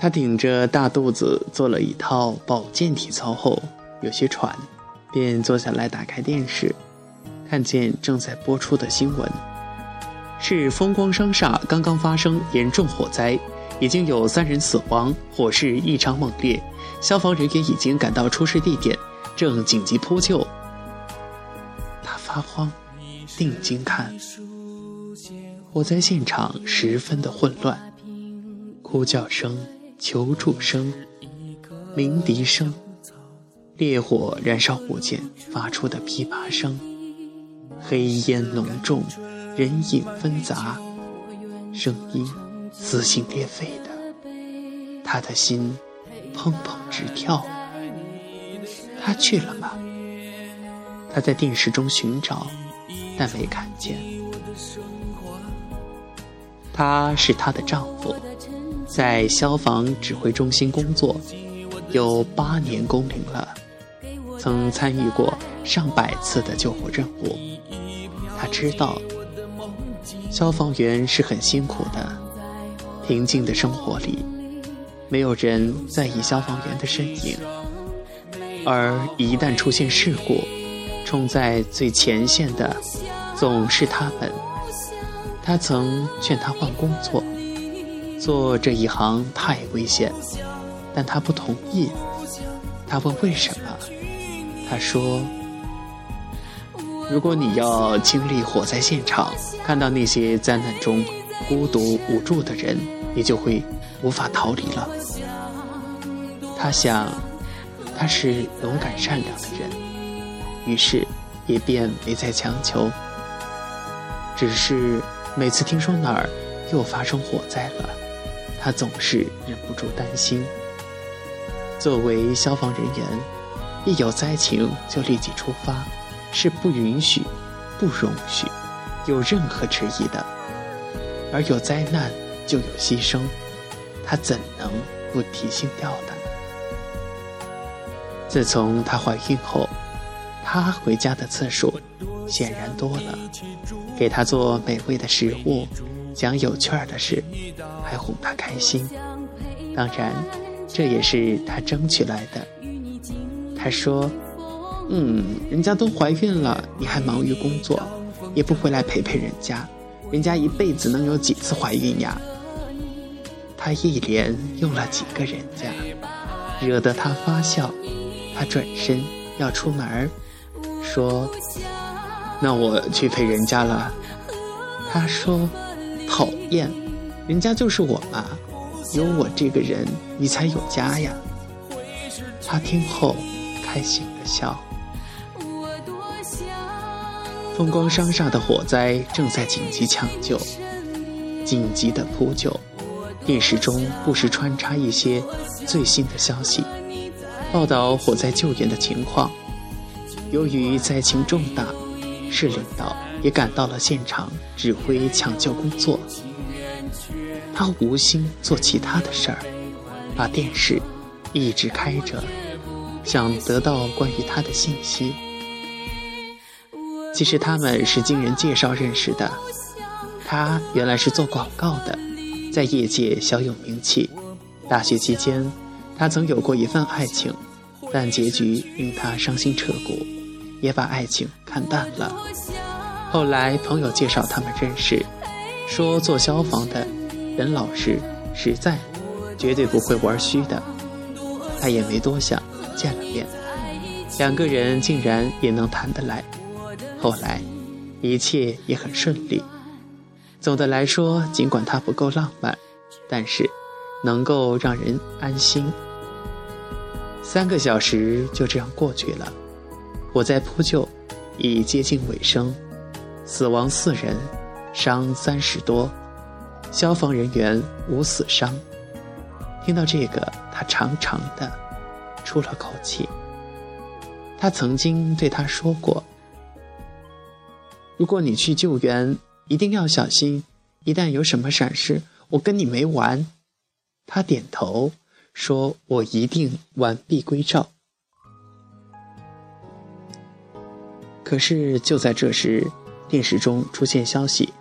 他顶着大肚子做了一套保健体操后，有些喘，便坐下来打开电视，看见正在播出的新闻，是风光商厦刚刚发生严重火灾，已经有三人死亡，火势异常猛烈，消防人员已经赶到出事地点，正紧急扑救。他发慌，定睛看，火灾现场十分的混乱，哭叫声。求助声、鸣笛声、烈火燃烧火箭发出的噼啪声，黑烟浓重，人影纷杂，声音撕心裂肺的，他的心砰砰直跳。他去了吗？他在电视中寻找，但没看见。他是她的丈夫。在消防指挥中心工作，有八年工龄了，曾参与过上百次的救火任务。他知道，消防员是很辛苦的。平静的生活里，没有人在意消防员的身影，而一旦出现事故，冲在最前线的总是他们。他曾劝他换工作。做这一行太危险，但他不同意。他问为什么？他说：“如果你要经历火灾现场，看到那些灾难中孤独无助的人，你就会无法逃离了。”他想，他是勇敢善良的人，于是也便没再强求。只是每次听说哪儿又发生火灾了。他总是忍不住担心。作为消防人员，一有灾情就立即出发，是不允许、不容许有任何迟疑的。而有灾难就有牺牲，他怎能不提心吊胆？自从她怀孕后，他回家的次数显然多了，给她做美味的食物。讲有趣儿的事，还哄她开心。当然，这也是他争取来的。他说：“嗯，人家都怀孕了，你还忙于工作，也不回来陪陪人家。人家一辈子能有几次怀孕呀？”他一连用了几个人家，惹得他发笑。他转身要出门说：“那我去陪人家了。”他说。讨厌，人家就是我嘛，有我这个人，你才有家呀。他听后开心的笑。风光商厦的火灾正在紧急抢救，紧急的扑救。电视中不时穿插一些最新的消息，报道火灾救援的情况。由于灾情重大，市领导。也赶到了现场指挥抢救工作。他无心做其他的事儿，把电视一直开着，想得到关于他的信息。其实他们是经人介绍认识的。他原来是做广告的，在业界小有名气。大学期间，他曾有过一份爱情，但结局令他伤心彻骨，也把爱情看淡了。后来朋友介绍他们认识，说做消防的人老实实在，绝对不会玩虚的。他也没多想，见了面，两个人竟然也能谈得来。后来一切也很顺利。总的来说，尽管他不够浪漫，但是能够让人安心。三个小时就这样过去了，我在扑救已接近尾声。死亡四人，伤三十多，消防人员无死伤。听到这个，他长长的出了口气。他曾经对他说过：“如果你去救援，一定要小心，一旦有什么闪失，我跟你没完。”他点头说：“我一定完璧归赵。”可是就在这时。电视中出现消息，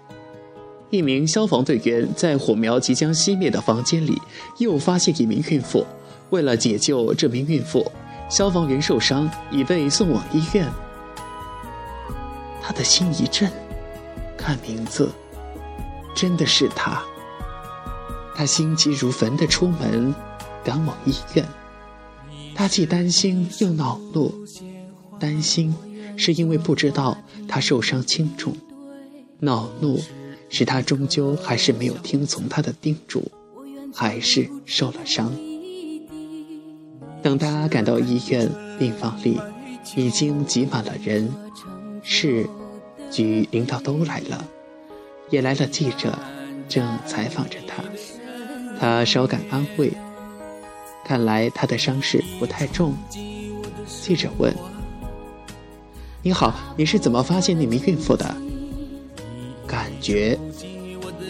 一名消防队员在火苗即将熄灭的房间里，又发现一名孕妇。为了解救这名孕妇，消防员受伤，已被送往医院。他的心一震，看名字，真的是他。他心急如焚地出门，赶往医院。他既担心又恼怒，担心是因为不知道他受伤轻重，恼怒是他终究还是没有听从他的叮嘱，还是受了伤。等他赶到医院，病房里已经挤满了人，市局领导都来了，也来了记者，正采访着他。他稍感安慰，看来他的伤势不太重。记者问：“你好，你是怎么发现那名孕妇的？”觉，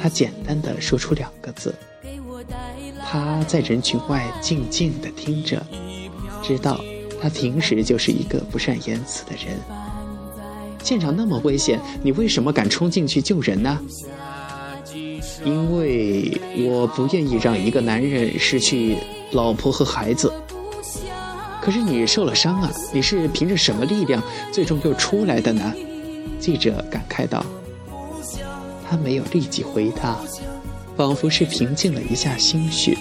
他简单的说出两个字。他在人群外静静的听着，知道他平时就是一个不善言辞的人。现场那么危险，你为什么敢冲进去救人呢？因为我不愿意让一个男人失去老婆和孩子。可是你受了伤啊，你是凭着什么力量最终又出来的呢？记者感慨道。他没有立即回答。仿佛是平静了一下心绪，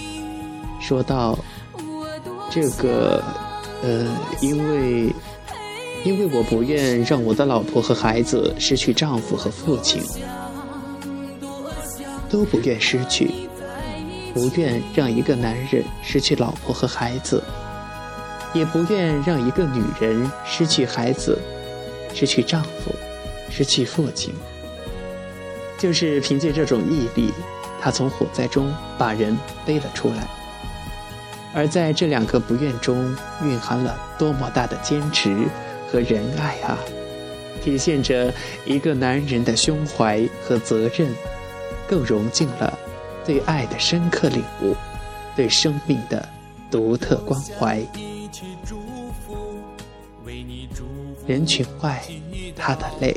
说道：“这个，呃，因为，因为我不愿让我的老婆和孩子失去丈夫和父亲，都不愿失去，不愿让一个男人失去老婆和孩子，也不愿让一个女人失去孩子，失去丈夫，失去父亲。就是凭借这种毅力。”他从火灾中把人背了出来，而在这两个不愿中，蕴含了多么大的坚持和仁爱啊！体现着一个男人的胸怀和责任，更融进了对爱的深刻领悟，对生命的独特关怀。人群外，他的泪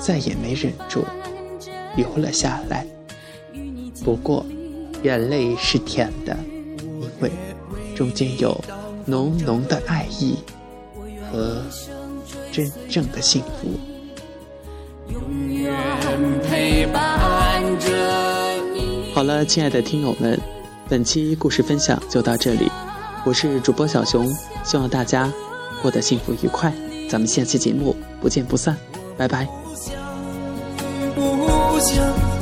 再也没忍住，流了下来。不过，眼泪是甜的，因为中间有浓浓的爱意和真正的幸福。好了，亲爱的听友们，本期故事分享就到这里，我是主播小熊，希望大家过得幸福愉快，咱们下期节目不见不散，拜拜。想。